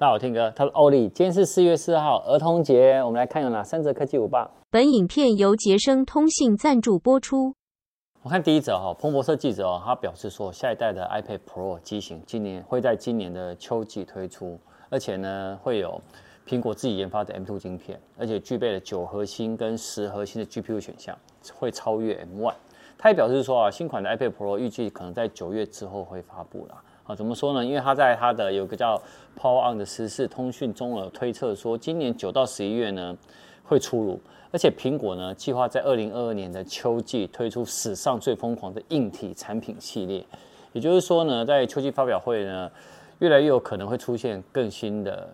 大家好，我 Tim 哥，他是欧力。今天是四月四号，儿童节，我们来看有哪三则科技舞报。本影片由杰生通信赞助播出。我看第一则哈，彭博社记者哦，他表示说，下一代的 iPad Pro 机型今年会在今年的秋季推出，而且呢会有苹果自己研发的 M2 晶片，而且具备了九核心跟十核心的 GPU 选项，会超越 M1。他也表示说啊，新款的 iPad Pro 预计可能在九月之后会发布了。啊，怎么说呢？因为他在他的有个叫 Power On 的实时通讯中有推测说，今年九到十一月呢会出炉，而且苹果呢计划在二零二二年的秋季推出史上最疯狂的硬体产品系列。也就是说呢，在秋季发表会呢，越来越有可能会出现更新的，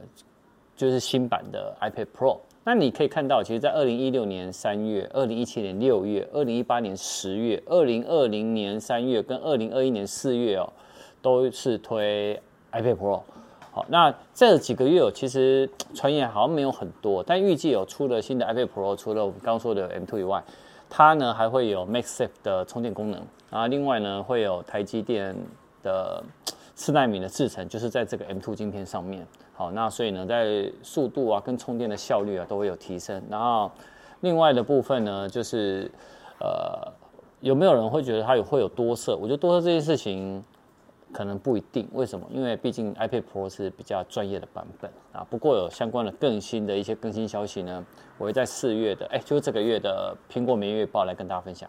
就是新版的 iPad Pro。那你可以看到，其实，在二零一六年三月、二零一七年六月、二零一八年十月、二零二零年三月跟二零二一年四月哦。都是推 iPad Pro，好，那这几个月有其实传言好像没有很多，但预计有出了新的 iPad Pro，除了我们刚刚说的 M2 以外，它呢还会有 MagSafe 的充电功能，然后另外呢会有台积电的四纳米的制程，就是在这个 M2 晶片上面，好，那所以呢在速度啊跟充电的效率啊都会有提升，然后另外的部分呢就是呃有没有人会觉得它有会有多色？我觉得多色这件事情。可能不一定，为什么？因为毕竟 iPad Pro 是比较专业的版本啊。不过有相关的更新的一些更新消息呢，我会在四月的，哎，就是这个月的苹果每月报来跟大家分享。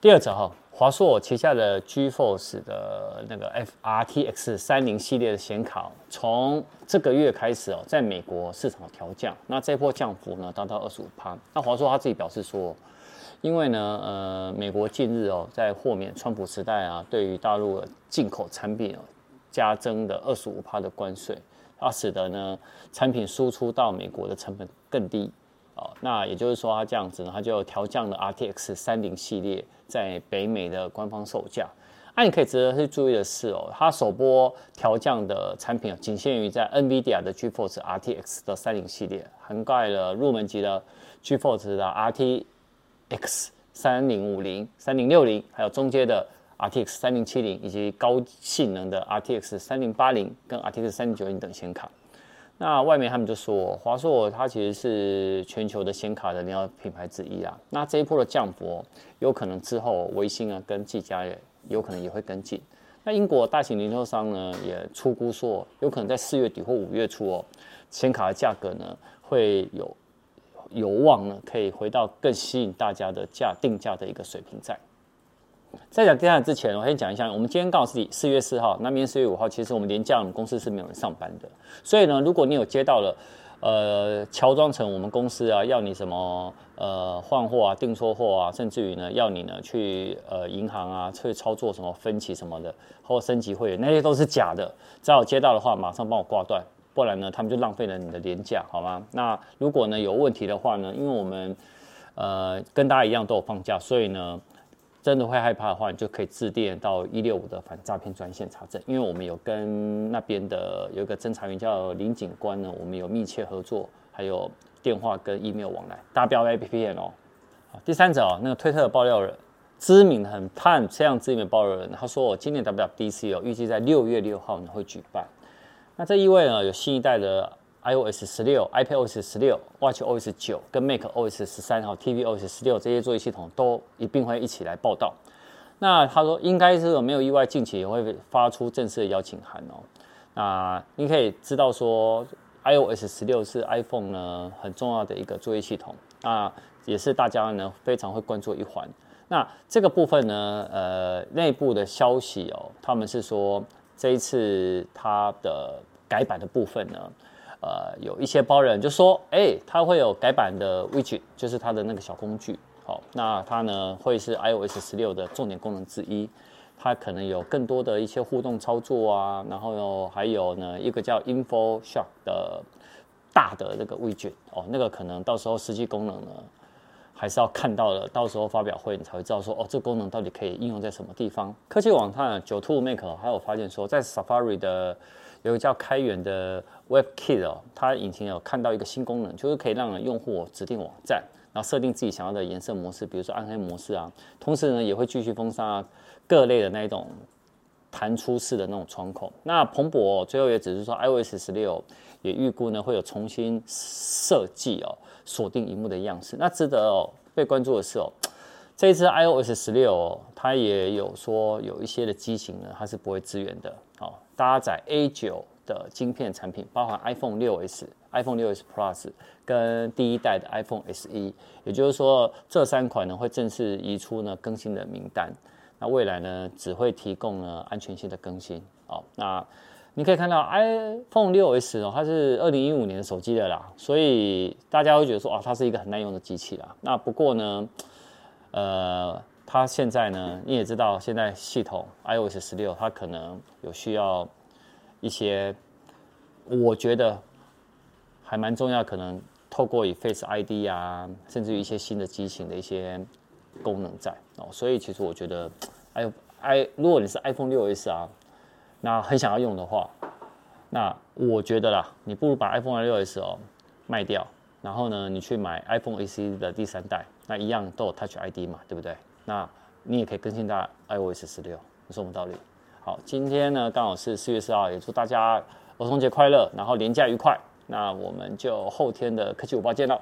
第二则哈，华硕旗下的 GeForce 的那个 FRTX 三零系列的显卡，从这个月开始哦，在美国市场调降，那这波降幅呢达到二十五趴。那华硕他自己表示说。因为呢，呃，美国近日哦，在豁免川普时代啊，对于大陆的进口产品哦，加征的二十五趴的关税，它使得呢，产品输出到美国的成本更低哦。那也就是说，它这样子呢，它就调降了 RTX 三零系列在北美的官方售价。那、你可以值得去注意的是哦，它首波调降的产品仅限于在 NVIDIA 的 GeForce RTX 的三零系列，涵盖了入门级的 GeForce 的 RT。X 三零五零、三零六零，还有中阶的 RTX 三零七零，以及高性能的 RTX 三零八零跟 RTX 三零九零等显卡。那外面他们就说，华硕它其实是全球的显卡的领导品牌之一啊。那这一波的降幅，有可能之后微星啊跟技嘉也有可能也会跟进。那英国大型零售商呢也初估说，有可能在四月底或五月初哦，显卡的价格呢会有。有望呢，可以回到更吸引大家的价定价的一个水平在。在讲定价之前，我先讲一下，我们今天告诉你四月四号，那明天四月五号，其实我们连假，我们公司是没有人上班的。所以呢，如果你有接到了，呃，乔装成我们公司啊，要你什么呃换货啊、订错货啊，甚至于呢，要你呢去呃银行啊去操作什么分期什么的，或升级会员，那些都是假的。只要接到的话，马上帮我挂断。不然呢，他们就浪费了你的廉价，好吗？那如果呢有问题的话呢，因为我们呃跟大家一样都有放假，所以呢真的会害怕的话，你就可以致电到一六五的反诈骗专线查证，因为我们有跟那边的有一个侦查员叫林警官呢，我们有密切合作，还有电话跟 email 往来，大家不要 A P P 哦。第三者哦，那个推特的爆料人，知名很判这样知名的爆料人，他说我今年 WWDC 哦，预计在六月六号呢会举办。那这意味呢，有新一代的 iOS 十六、iPadOS 十六、WatchOS 九跟 macOS 十三和 tvOS 十六这些作业系统都一并会一起来报道。那他说，应该是没有意外，近期也会发出正式的邀请函哦。那你可以知道说，iOS 十六是 iPhone 呢很重要的一个作业系统，那也是大家呢非常会关注一环。那这个部分呢，呃，内部的消息哦，他们是说。这一次它的改版的部分呢，呃，有一些包人就说，哎，它会有改版的 widget，就是它的那个小工具，好，那它呢会是 iOS 十六的重点功能之一，它可能有更多的一些互动操作啊，然后有还有呢一个叫 Info Shop 的大的那个 widget，哦，那个可能到时候实际功能呢。还是要看到了，到时候发表会你才会知道说哦，这个功能到底可以应用在什么地方。科技网站九兔 Mac 还有发现说，在 Safari 的有一个叫开源的 WebKit 哦，它引擎有看到一个新功能，就是可以让用户指定网站，然后设定自己想要的颜色模式，比如说暗黑模式啊。同时呢，也会继续封杀各类的那一种弹出式的那种窗口。那彭博最后也只是说，iOS 十六也预估呢会有重新设计哦，锁定荧幕的样式。那值得哦被关注的是哦，这一次 iOS 十六哦，它也有说有一些的机型呢，它是不会支援的。哦，搭载 A 九的晶片产品，包含 iPhone 六 S、iPhone 六 S Plus 跟第一代的 iPhone SE，也就是说这三款呢会正式移出呢更新的名单。那未来呢，只会提供呢安全性的更新。哦，那你可以看到 iPhone 6s 哦，它是二零一五年的手机的啦，所以大家会觉得说啊，它是一个很耐用的机器啦。那不过呢，呃，它现在呢，你也知道，现在系统 iOS 十六，它可能有需要一些，我觉得还蛮重要，可能透过以 Face ID 啊，甚至于一些新的机型的一些。功能在哦，所以其实我觉得，i i 如果你是 iPhone 6s 啊，那很想要用的话，那我觉得啦，你不如把 iPhone 6s 哦卖掉，然后呢，你去买 iPhone SE 的第三代，那一样都有 Touch ID 嘛，对不对？那你也可以更新到 iOS 十六，有什么道理？好，今天呢刚好是四月四号，也祝大家儿童节快乐，然后连假愉快。那我们就后天的科技五报见了。